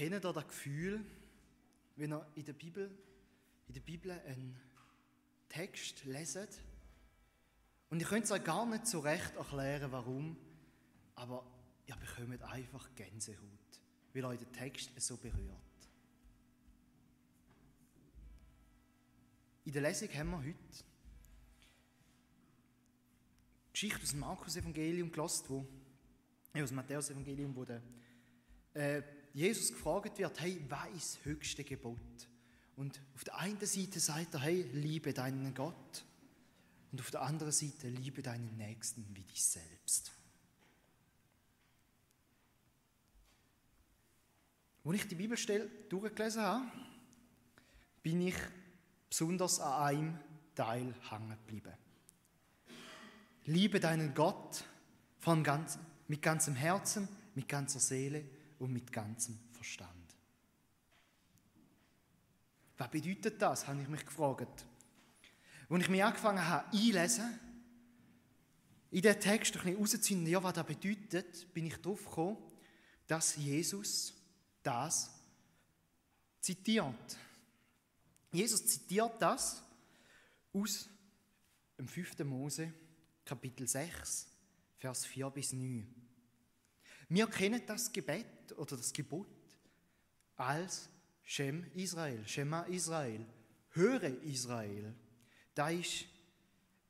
Kennt ihr das Gefühl, wenn ihr in der Bibel, in der Bibel einen Text leset und ihr könnt es euch gar nicht so recht erklären, warum, aber ihr bekommt einfach Gänsehaut, weil euch der Text so berührt. In der Lesung haben wir heute die Geschichte aus dem Markus-Evangelium gelesen, wo, äh, aus dem Matthäus-Evangelium, wo der, äh, Jesus gefragt wird, hey, was ist das höchste Gebot? Und auf der einen Seite sagt er, hey, liebe deinen Gott. Und auf der anderen Seite, liebe deinen Nächsten wie dich selbst. Als ich die Bibelstelle durchgelesen habe, bin ich besonders an einem Teil hängen geblieben. Liebe deinen Gott von ganz, mit ganzem Herzen, mit ganzer Seele und mit ganzem Verstand. Was bedeutet das, habe ich mich gefragt. Als ich mich angefangen habe einlesen, in den Text ein bisschen rauszuziehen, ja, was das bedeutet, bin ich darauf gekommen, dass Jesus das zitiert. Jesus zitiert das aus dem 5. Mose, Kapitel 6, Vers 4 bis 9. Wir kennen das Gebet oder das Gebot als Shem Israel, Shema Israel, höre Israel. Da ist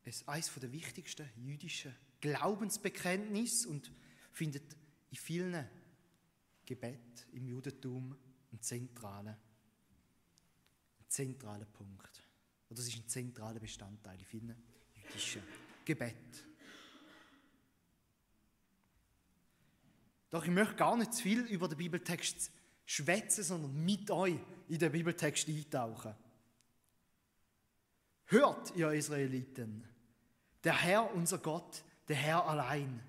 es eines der wichtigsten jüdischen Glaubensbekenntnisse und findet in vielen Gebet im Judentum einen zentralen, einen zentralen Punkt. Oder das ist ein zentraler Bestandteil in vielen jüdischen Gebet. Doch ich möchte gar nicht zu viel über den Bibeltext schwätzen, sondern mit euch in den Bibeltext eintauchen. Hört, ihr Israeliten, der Herr, unser Gott, der Herr allein.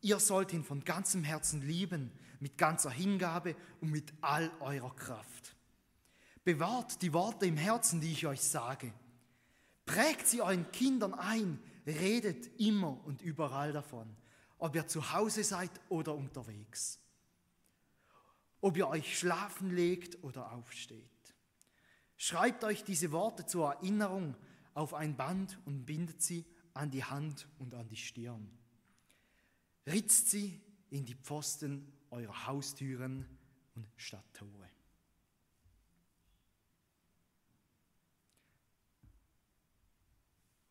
Ihr sollt ihn von ganzem Herzen lieben, mit ganzer Hingabe und mit all eurer Kraft. Bewahrt die Worte im Herzen, die ich euch sage. Prägt sie euren Kindern ein, redet immer und überall davon ob ihr zu Hause seid oder unterwegs, ob ihr euch schlafen legt oder aufsteht. Schreibt euch diese Worte zur Erinnerung auf ein Band und bindet sie an die Hand und an die Stirn. Ritzt sie in die Pfosten eurer Haustüren und Stadttore.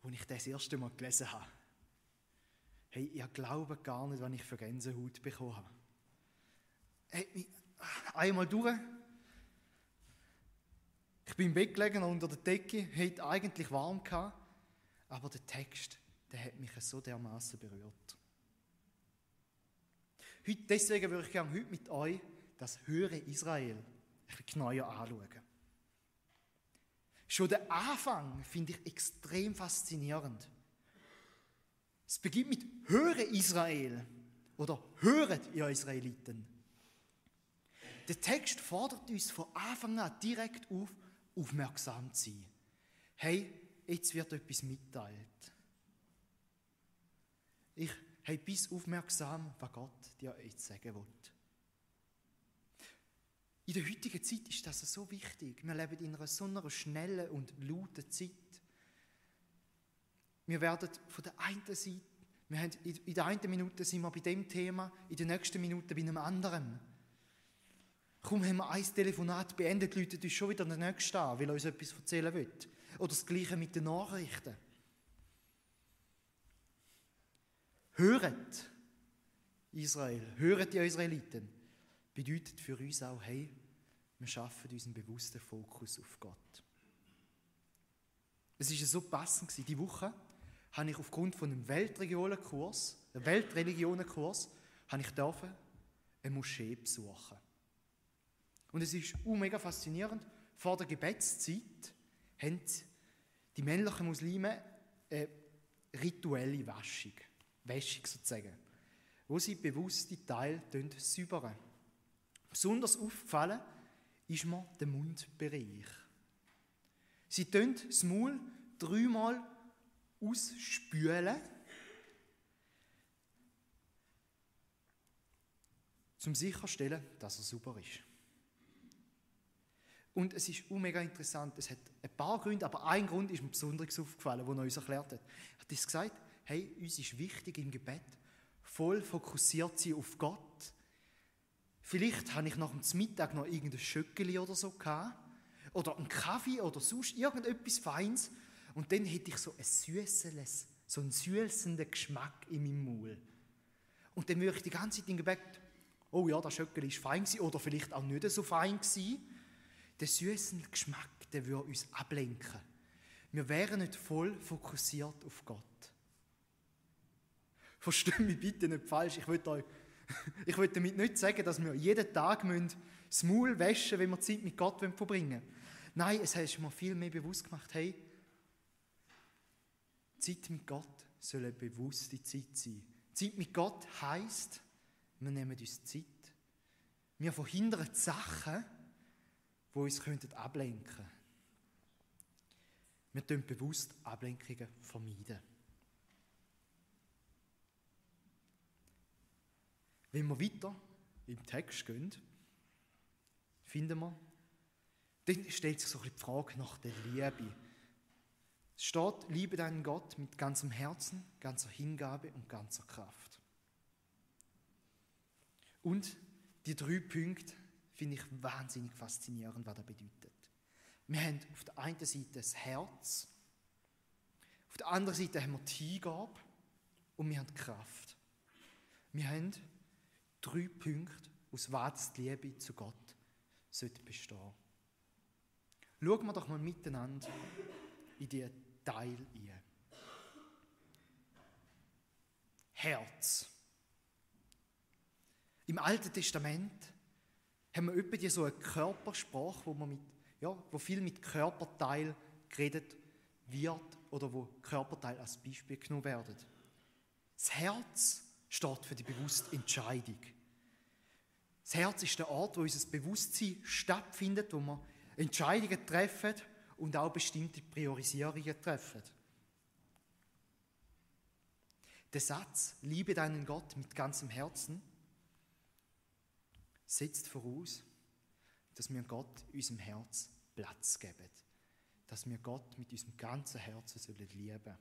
Als ich das erste Mal gelesen habe, Hey, ihr glaubt gar nicht, was ich für Gänsehaut bekommen habe. Hey, einmal durch. Ich bin im Bett gelegen unter der Decke, hatte eigentlich warm gehabt, aber der Text, der hat mich so dermaßen berührt. Heute, deswegen würde ich gerne heute mit euch das höhere Israel ein bisschen genauer anschauen. Schon der Anfang finde ich extrem faszinierend. Es beginnt mit Höre Israel oder Höret ihr Israeliten. Der Text fordert uns von Anfang an direkt auf, aufmerksam zu sein. Hey, jetzt wird etwas mitteilt. Ich hey, bis aufmerksam, was Gott dir jetzt sagen will. In der heutigen Zeit ist das so wichtig. Wir leben in einer so einer schnellen und lauten Zeit. Wir werden von der einen Seite, wir haben, in der einen Minute sind wir bei dem Thema, in der nächsten Minute bei einem anderen. Kaum haben wir ein Telefonat beendet, läutet uns schon wieder der Nächste an, weil er uns etwas erzählen will. Oder das Gleiche mit den Nachrichten. Höret, Israel, höret die Israeliten, bedeutet für uns auch, hey, wir schaffen unseren bewussten Fokus auf Gott. Es war so passend, diese Woche habe ich aufgrund von einem Weltreligionenkurs, Weltreligionenkurs, habe ich dürfen eine Moschee besuchen. Und es ist uh, mega faszinierend. Vor der Gebetszeit haben die männlichen Muslime eine rituelle Waschung, Wäschung sozusagen, wo sie bewusste Teile säubern. Besonders aufgefallen ist mir der Mundbereich. Sie tun das Maul dreimal ausspülen, zum sicherstellen, dass er super ist. Und es ist mega interessant. Es hat ein paar Gründe, aber ein Grund ist mir besonders aufgefallen, wo er uns erklärt hat. Er hat uns gesagt, hey, uns ist wichtig im Gebet, voll fokussiert sein auf Gott. Vielleicht habe ich nach dem Mittag noch irgendein Schöckeli oder so gehabt. Oder einen Kaffee oder sonst irgendetwas Feins. Und dann hätte ich so ein süßes, so einen süßenden Geschmack in meinem Maul. Und dann würde ich die ganze Zeit im oh ja, das Schöckeli ist fein gewesen, oder vielleicht auch nicht so fein gewesen. Der süße Geschmack, der würde uns ablenken. Wir wären nicht voll fokussiert auf Gott. Versteht mich bitte nicht falsch. Ich will, euch, ich will damit nicht sagen, dass wir jeden Tag das Maul waschen wenn wir Zeit mit Gott verbringen wollen. Nein, es hat mir viel mehr bewusst gemacht, hey, Zeit mit Gott soll eine bewusste Zeit sein. Zeit mit Gott heisst, wir nehmen uns Zeit. Wir verhindern die Sachen, die uns ablenken könnten. Wir tun bewusst Ablenkungen vermeiden. Wenn wir weiter im Text gehen, finden wir, dann stellt sich so die Frage nach der Liebe. Es steht, liebe deinen Gott mit ganzem Herzen, ganzer Hingabe und ganzer Kraft. Und die drei Punkte finde ich wahnsinnig faszinierend, was das bedeutet. Wir haben auf der einen Seite das Herz, auf der anderen Seite haben wir die Hingabe und wir haben die Kraft. Wir haben drei Punkte, aus was die Liebe zu Gott sollte bestehen. Schauen wir doch mal miteinander in die Teil ein. Herz. Im Alten Testament haben wir etwa so eine Körpersprache, wo, man mit, ja, wo viel mit Körperteil geredet wird oder wo Körperteile als Beispiel genommen werden. Das Herz steht für die bewusste Entscheidung. Das Herz ist der Ort, wo unser Bewusstsein stattfindet, wo wir Entscheidungen treffen und auch bestimmte Priorisierungen treffen. Der Satz, liebe deinen Gott mit ganzem Herzen, setzt voraus, dass wir Gott unserem Herz Platz geben. Dass wir Gott mit unserem ganzen Herzen lieben sollen.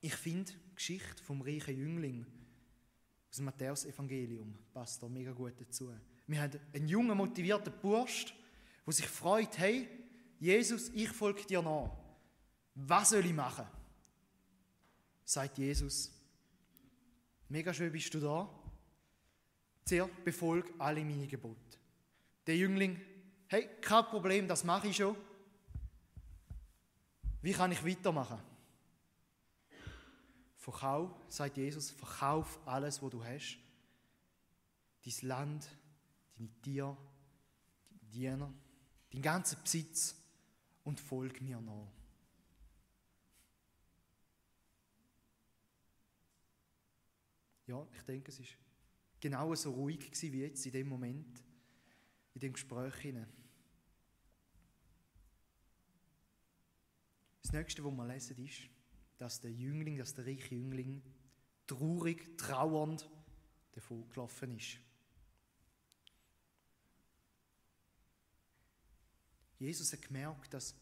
Ich finde die Geschichte vom reichen Jüngling aus dem Matthäus-Evangelium passt da mega gut dazu. Wir haben einen jungen, motivierten Bursch, der sich freut, hey, Jesus, ich folge dir nach. Was soll ich machen? Sagt Jesus. Mega schön bist du da. Sehr befolg alle meine Gebote. Der Jüngling, hey, kein Problem, das mache ich schon. Wie kann ich weitermachen? Verkauf, sagt Jesus, verkauf alles, was du hast. Dein Land, deine Tiere, deine Diener, deinen ganzen Besitz und folg mir nach. Ja, ich denke, es war genau so ruhig wie jetzt in dem Moment, in dem Gespräch. Das nächste, was wir lesen, ist, dass der Jüngling, dass der reiche Jüngling traurig, trauernd davon gelaufen ist. Jesus hat gemerkt, dass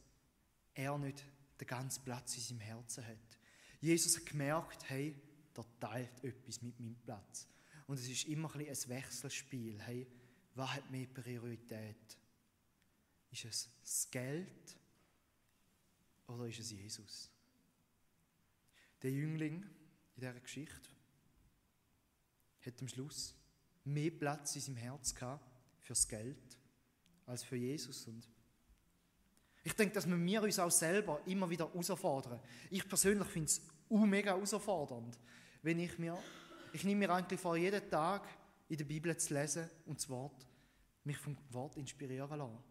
er nicht den ganzen Platz in seinem Herzen hat. Jesus hat gemerkt, hey, da teilt etwas mit meinem Platz. Und es ist immer ein, ein Wechselspiel. Hey, was hat mehr Priorität? Ist es das Geld oder ist es Jesus? Der Jüngling in dieser Geschichte hat am Schluss mehr Platz in seinem Herz gehabt fürs Geld als für Jesus. Und ich denke, dass wir, uns auch selber immer wieder herausfordern. Ich persönlich finde es mega herausfordernd, wenn ich mir, ich nehme mir eigentlich vor, jeden Tag in der Bibel zu lesen und das Wort, mich vom Wort inspirieren lassen.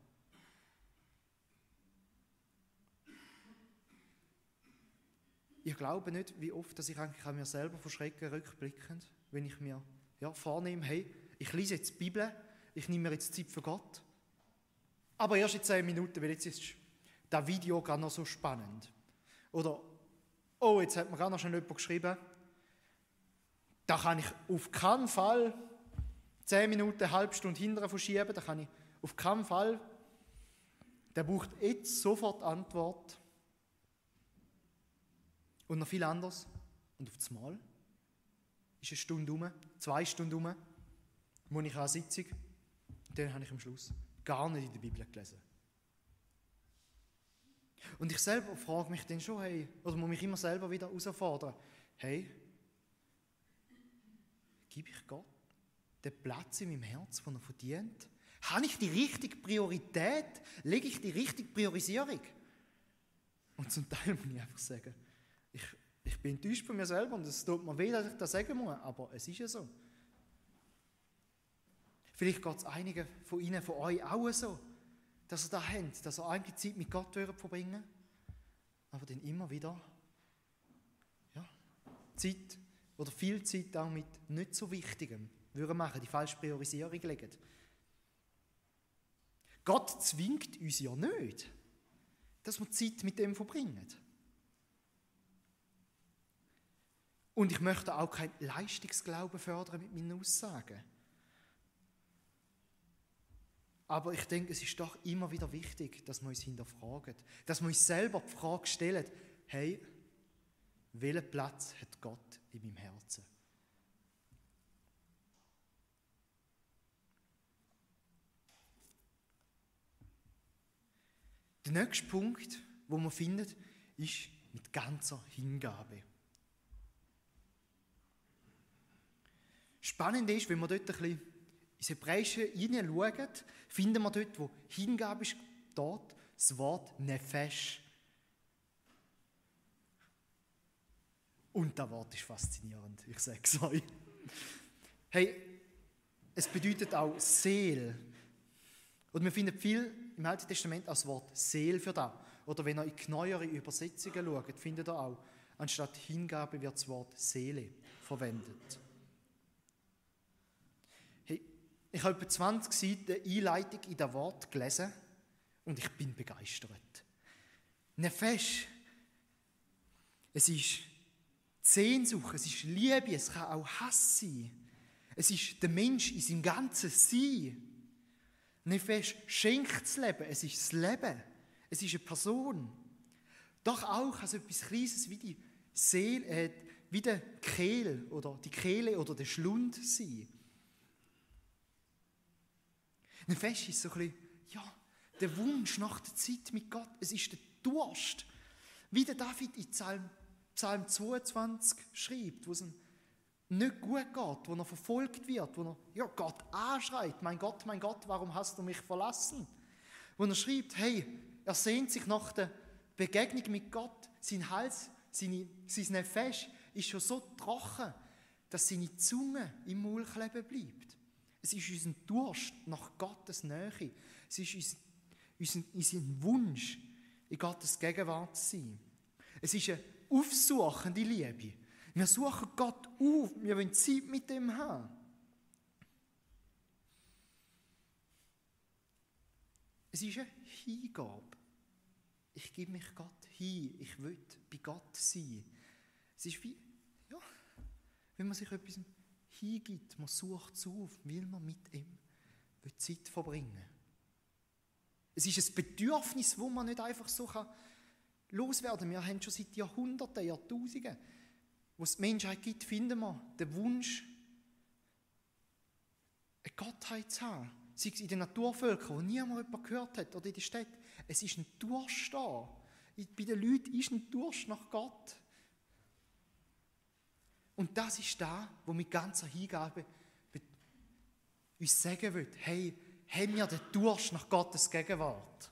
Ich glaube nicht, wie oft, dass ich eigentlich an mir selber verschrecke, rückblickend, wenn ich mir ja, vornehme, hey, ich lese jetzt die Bibel, ich nehme mir jetzt Zeit für Gott, aber erst in zehn Minuten, weil jetzt ist das Video gerade noch so spannend. Oder, oh, jetzt hat mir gerade noch schon jemand geschrieben, da kann ich auf keinen Fall zehn Minuten, eine halbe Stunde hinterher verschieben, dann kann ich auf keinen Fall. Der braucht jetzt sofort Antwort. Und noch viel anderes. Und auf das Mal ist eine Stunde um, zwei Stunden um, muss ich an eine Sitzung. Und dann habe ich am Schluss gar nicht in der Bibel gelesen. Und ich selber frage mich dann schon, hey, oder muss mich immer selber wieder herausfordern, hey, gebe ich Gott den Platz in meinem Herz, den er verdient? Habe ich die richtige Priorität? Lege ich die richtige Priorisierung? Und zum Teil muss ich einfach sagen, ich, ich bin enttäuscht von mir selber und es tut mir weh, dass ich das sagen muss, aber es ist ja so. Vielleicht geht es einigen von Ihnen, von euch auch so, dass ihr da habt, dass ihr eigentlich Zeit mit Gott verbringen aber dann immer wieder ja, Zeit oder viel Zeit auch mit nicht so Wichtigem würden machen, die falsche Priorisierung legen. Gott zwingt uns ja nicht, dass wir Zeit mit dem verbringen. Und ich möchte auch kein Leistungsglauben fördern mit meinen Aussagen. Aber ich denke, es ist doch immer wieder wichtig, dass wir uns hinterfragen, dass wir uns selber die Frage stellen, hey, welchen Platz hat Gott in meinem Herzen? Der nächste Punkt, wo man findet, ist mit ganzer Hingabe. Spannend ist, wenn man dort ein bisschen ins Hebräische hineinschauen, finden wir dort, wo Hingabe ist, dort das Wort Nefesh. Und das Wort ist faszinierend, ich sage es euch. Hey, es bedeutet auch Seele. Und wir finden viel im Alten Testament als Wort Seele für das. Oder wenn ihr in neuere Übersetzungen schaut, findet ihr auch, anstatt Hingabe wird das Wort Seele verwendet. Ich habe etwa 20 Seiten Einleitung in das Wort gelesen und ich bin begeistert. Nefesh, es ist Sehnsucht, es ist Liebe, es kann auch Hass sein. Es ist der Mensch in seinem ganzen Sein. Nefesh schenkt das Leben, es ist das Leben, es ist eine Person. Doch auch also etwas Kleines wie die Seele, äh, wie der Kehl oder die Kehle oder der Schlund sein. Ein Fest ist so ein bisschen, ja, der Wunsch nach der Zeit mit Gott. Es ist der Durst. Wie der David in Psalm, Psalm 22 schreibt, wo es ihm nicht gut geht, wo er verfolgt wird, wo er ja, Gott anschreit, mein Gott, mein Gott, warum hast du mich verlassen? Wo er schreibt, hey, er sehnt sich nach der Begegnung mit Gott, sein Hals, seine, sein Nefesh ist schon so trocken, dass seine Zunge im Maul kleben bleibt. Es ist unser Durst nach Gottes Nähe. Es ist unser, unser, unser Wunsch, in Gottes Gegenwart zu sein. Es ist eine aufsuchende Liebe. Wir suchen Gott auf. Wir wollen Zeit mit ihm haben. Es ist eine Hingabe. Ich gebe mich Gott hin. Ich will bei Gott sein. Es ist wie, ja, wenn man sich etwas hingibt, man sucht es auf, will man mit ihm Zeit verbringen Es ist ein Bedürfnis, wo man nicht einfach so loswerden kann. Wir haben schon seit Jahrhunderten, Jahrtausenden, wo es die Menschheit gibt, finden wir den Wunsch, eine Gottheit zu haben. Sei es in den Naturvölkern, wo niemand jemand gehört hat, oder in der Stadt. Es ist ein Durst da. Bei den Leuten ist ein Durst nach Gott. Und das ist da, wo mit ganzer Hingabe uns sagen will, hey, haben wir den Durst nach Gottes Gegenwart?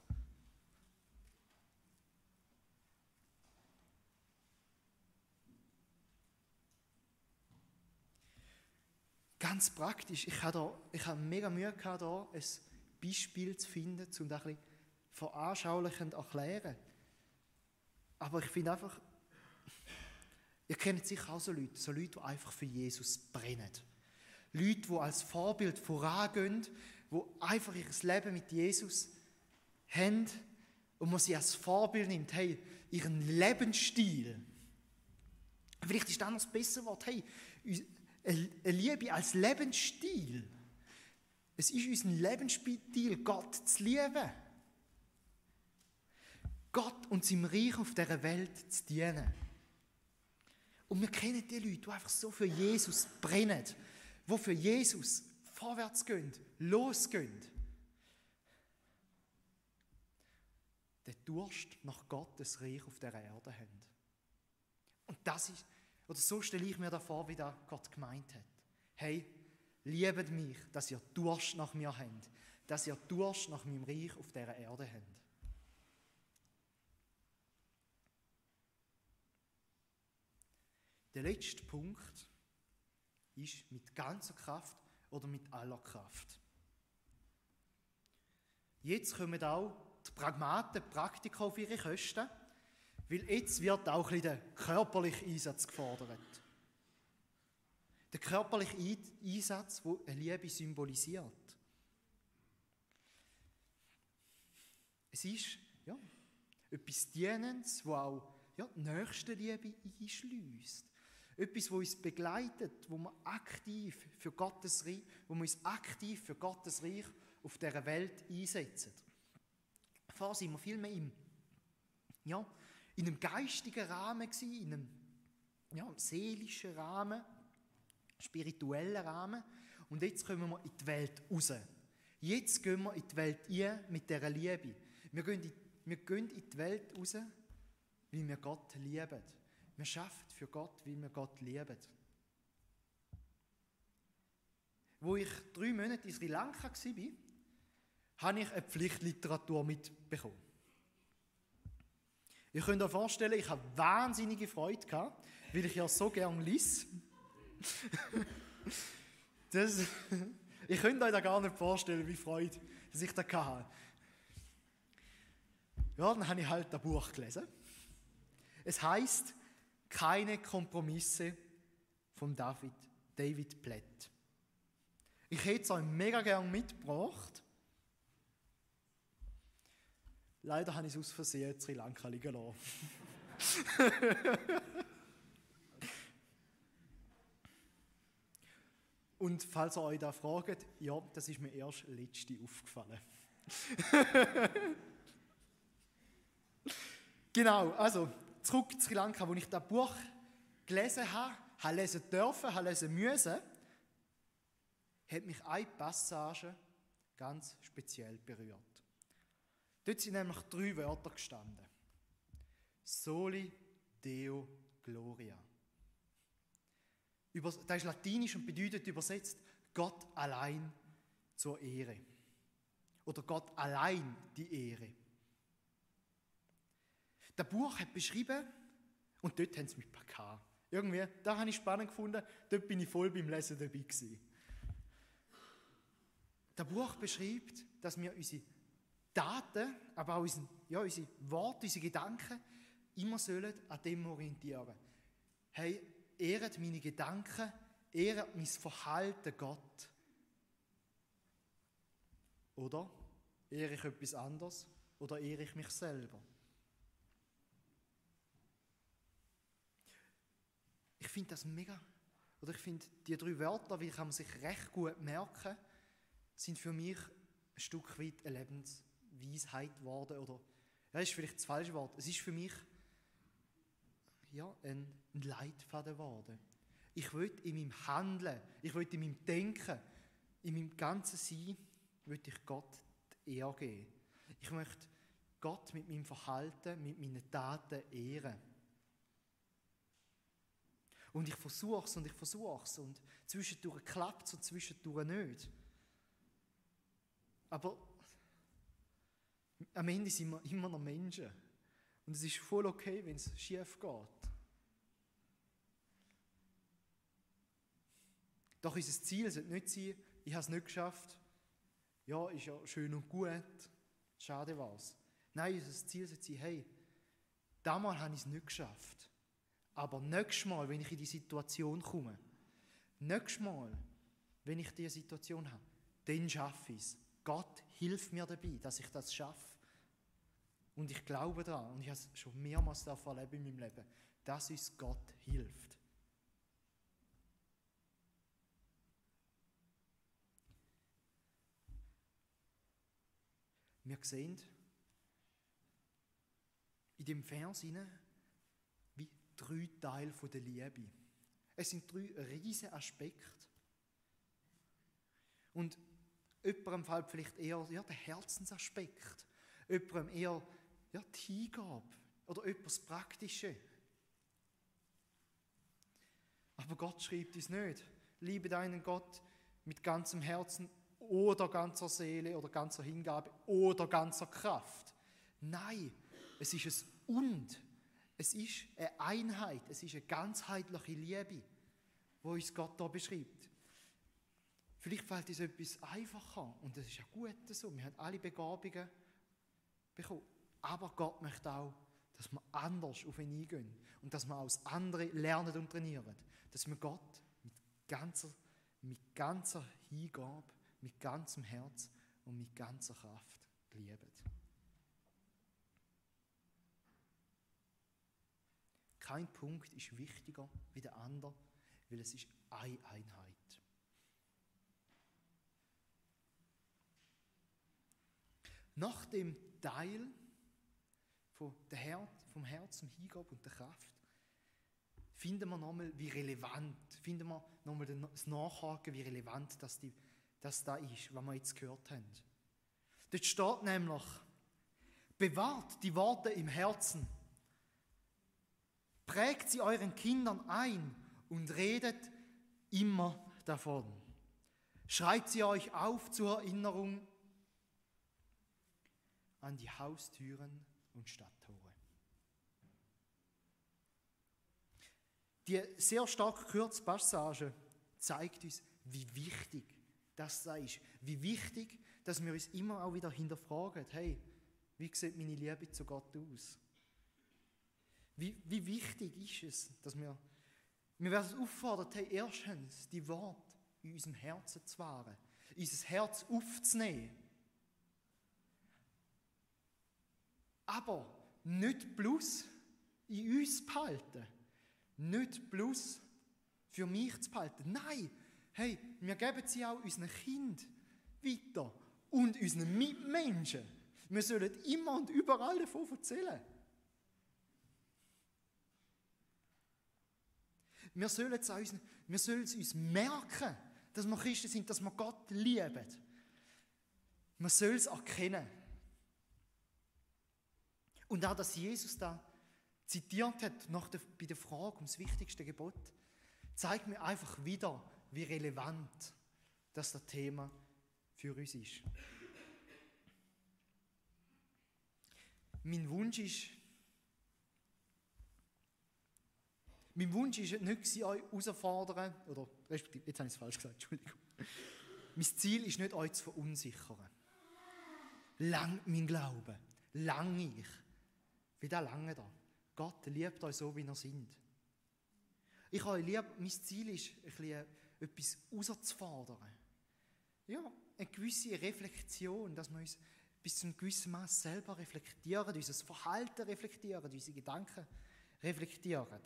Ganz praktisch, ich habe, da, ich habe mega Mühe gehabt, da ein Beispiel zu finden, um das ein bisschen veranschaulichend erklären. Aber ich finde einfach, Ihr kennt sicher auch so Leute, so Leute, die einfach für Jesus brennen. Leute, die als Vorbild vorangehen, die einfach ihr Leben mit Jesus haben und man sie als Vorbild nimmt, hey, ihren Lebensstil. Vielleicht ist das noch das bessere Wort, hey, eine Liebe als Lebensstil. Es ist unser Lebensstil, Gott zu lieben. Gott und seinem Reich auf dieser Welt zu dienen. Und wir kennen die Leute, die einfach so für Jesus brennen, die für Jesus vorwärts gehen, losgehen. Den Durst nach Gottes Reich auf der Erde haben. Und das ist, oder so stelle ich mir da vor, wie da Gott gemeint hat. Hey, liebet mich, dass ihr Durst nach mir habt, dass ihr Durst nach meinem Reich auf der Erde habt. Der letzte Punkt ist mit ganzer Kraft oder mit aller Kraft. Jetzt kommen auch die Pragmaten, die Praktiker auf ihre Kosten, weil jetzt wird auch ein der körperliche Einsatz gefordert. Der körperliche Einsatz, der eine Liebe symbolisiert. Es ist ja, etwas Dienendes, das auch ja, die nächste Liebe einschließt. Etwas, wo uns begleitet, wo wir aktiv für Gottes Reich, wo wir uns aktiv für Gottes Reich auf dieser Welt einsetzen. Vorher sind wir viel mehr im, ja, in einem geistigen Rahmen gewesen, in einem ja, seelischen Rahmen, spirituellen Rahmen. Und jetzt kommen wir in die Welt raus. Jetzt gehen wir in die Welt ein mit dieser Liebe. Wir gehen, in, wir gehen in die Welt raus, weil wir Gott lieben. Wir schaffen für Gott, weil wir Gott lieben. Wo ich drei Monate in Sri Lanka war, habe ich eine Pflichtliteratur mitbekommen. Ihr könnt euch vorstellen, ich habe wahnsinnige Freude gehabt, weil ich ja so gern liess. das, ich könnte euch da gar nicht vorstellen, wie Freude dass ich da hatte. Ja, dann habe ich halt das Buch gelesen. Es heißt keine Kompromisse von David, David Platt. Ich hätte es euch mega gern mitgebracht. Leider habe ich es aus Versehen in Sri Lanka liegen lassen. Und falls ihr euch da fragt, ja, das ist mir erst letzte aufgefallen. genau, also zurück zu Sri Lanka, wo ich das Buch gelesen habe, habe lesen dürfen, habe lesen müssen, hat mich eine Passage ganz speziell berührt. Dort sind nämlich drei Wörter gestanden. Soli Deo Gloria. Das ist latinisch und bedeutet übersetzt Gott allein zur Ehre. Oder Gott allein die Ehre. Das Buch hat beschrieben, und dort haben sie mich gehabt. Irgendwie, da habe ich spannend gefunden, dort bin ich voll beim Lesen dabei gewesen. Das Buch beschreibt, dass wir unsere Daten, aber auch unsere, ja, unsere Worte, unsere Gedanken immer sollen an dem orientieren. Hey, ehret meine Gedanken, ehret mein Verhalten Gott. Oder ehre ich etwas anderes? Oder ehre ich mich selber? Finde das mega. Oder ich finde, die drei Wörter, wie kann man sich recht gut merken, sind für mich ein Stück weit eine Lebensweisheit geworden. Oder, ja, ist vielleicht das falsche Wort. Es ist für mich ja, ein, ein Leitfaden geworden. Ich will in meinem Handeln, ich will in meinem Denken, in meinem ganzen Sein, will ich Gott die Ehre geben. Ich möchte Gott mit meinem Verhalten, mit meinen Taten ehren. Und ich versuche es und ich versuche es und zwischendurch klappt es und zwischendurch nicht. Aber am Ende sind wir immer noch Menschen. Und es ist voll okay, wenn es schief geht. Doch unser Ziel sollte nicht sein, ich habe es nicht geschafft. Ja, ist ja schön und gut. Schade was. Nein, unser Ziel sollte sein, hey, damals habe ich es nicht geschafft. Aber nächstes Mal, wenn ich in die Situation komme, nächstes Mal, wenn ich diese Situation habe, dann schaffe ich es. Gott hilft mir dabei, dass ich das schaffe. Und ich glaube daran, und ich habe es schon mehrmals erlebt in meinem Leben, dass uns Gott hilft. wir sehen in dem Vers wie drei Teile der Liebe. Es sind drei riesige Aspekte. Und jemandem fällt vielleicht eher ja, der Herzensaspekt, jemandem eher ja, die Hingabe oder etwas Praktisches. Aber Gott schreibt uns nicht, liebe deinen Gott mit ganzem Herzen oder ganzer Seele oder ganzer Hingabe oder ganzer Kraft. Nein, es ist es und. Es ist eine Einheit, es ist eine ganzheitliche Liebe, wo uns Gott da beschreibt. Vielleicht fällt uns etwas einfacher und das ist ja gut so. Wir haben alle Begabungen bekommen. Aber Gott möchte auch, dass wir anders auf ihn eingehen und dass wir aus anderen lernen und trainieren. Dass wir Gott mit ganzer, mit ganzer Hingabe, mit ganzem Herz und mit ganzer Kraft lieben. Kein Punkt ist wichtiger wie der andere, weil es ist eine Einheit. Nach dem Teil vom Herz, vom Hingabe und der Kraft finden wir nochmal, wie relevant, finden wir nochmal das Nachhaken, wie relevant das, die, das da ist, was wir jetzt gehört haben. Dort steht nämlich, bewahrt die Worte im Herzen, prägt sie euren Kindern ein und redet immer davon. Schreibt sie euch auf zur Erinnerung an die Haustüren und Stadttore. Die sehr stark gekürzte Passage zeigt uns, wie wichtig das ist. Wie wichtig, dass wir uns immer auch wieder hinterfragen, hey, wie sieht meine Liebe zu Gott aus? Wie, wie wichtig ist es, dass wir, wir werden auffordert, hey, erstens die Worte in unserem Herzen zu wahren, unser Herz aufzunehmen Aber nicht bloß in uns behalten. Nicht bloß für mich zu behalten. Nein, hey, wir geben sie auch unseren Kind weiter und unseren Mitmenschen. Wir sollen immer und überall davon erzählen. Wir sollen, es uns, wir sollen es uns merken, dass wir Christen sind, dass wir Gott lieben. Wir sollen es erkennen. Und auch, dass Jesus da zitiert hat nach der, bei der Frage ums wichtigste Gebot, zeigt mir einfach wieder, wie relevant das Thema für uns ist. Mein Wunsch ist, mein Wunsch ist nicht, euch herauszufordern, oder respektive, jetzt habe ich es falsch gesagt, Entschuldigung. Mein Ziel ist nicht, euch zu verunsichern. Lang mein Glaube, lang ich. Wie der lange da. Gott liebt euch so, wie ihr seid. Ich habe lieb, mein Ziel ist, ein bisschen etwas herauszufordern. Ja, eine gewisse Reflexion, dass wir uns bis zu einem gewissen Maß selber reflektieren, unser Verhalten reflektieren, unsere Gedanken reflektieren.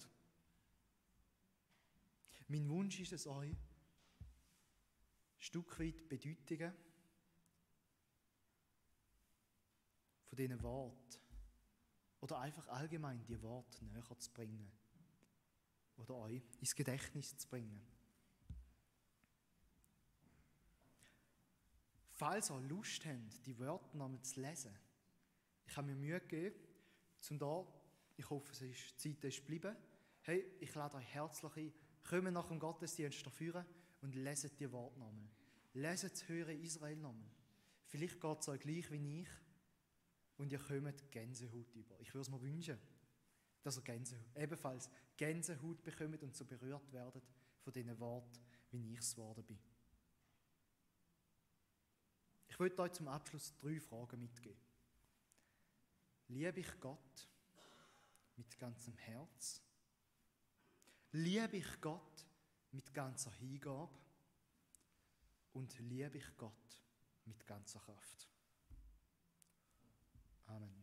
Mein Wunsch ist es euch, ein Stück weit Bedeutungen von diesen Worten oder einfach allgemein die Worte näher zu bringen. Oder euch ins Gedächtnis zu bringen. Falls ihr Lust habt, die Wörter nochmal zu lesen, ich habe mir Mühe gegeben, zum da, ich hoffe, es ist, Zeit ist geblieben. Hey, ich lade euch herzlich ein, kommt nach dem Gottesdienst dafür und leset die Worte nochmal. Leset das Höhere Israel nochmal. Vielleicht geht es euch gleich wie ich und ihr kommt Gänsehaut über. Ich würde es mir wünschen, dass ihr Gänsehaut, ebenfalls Gänsehaut bekommt und so berührt werdet von diesen Worten, wie ich es geworden bin. Ich würde euch zum Abschluss drei Fragen mitgeben. Liebe ich Gott mit ganzem Herz? Liebe ich Gott mit ganzer Hingabe? Und liebe ich Gott mit ganzer Kraft? Amen.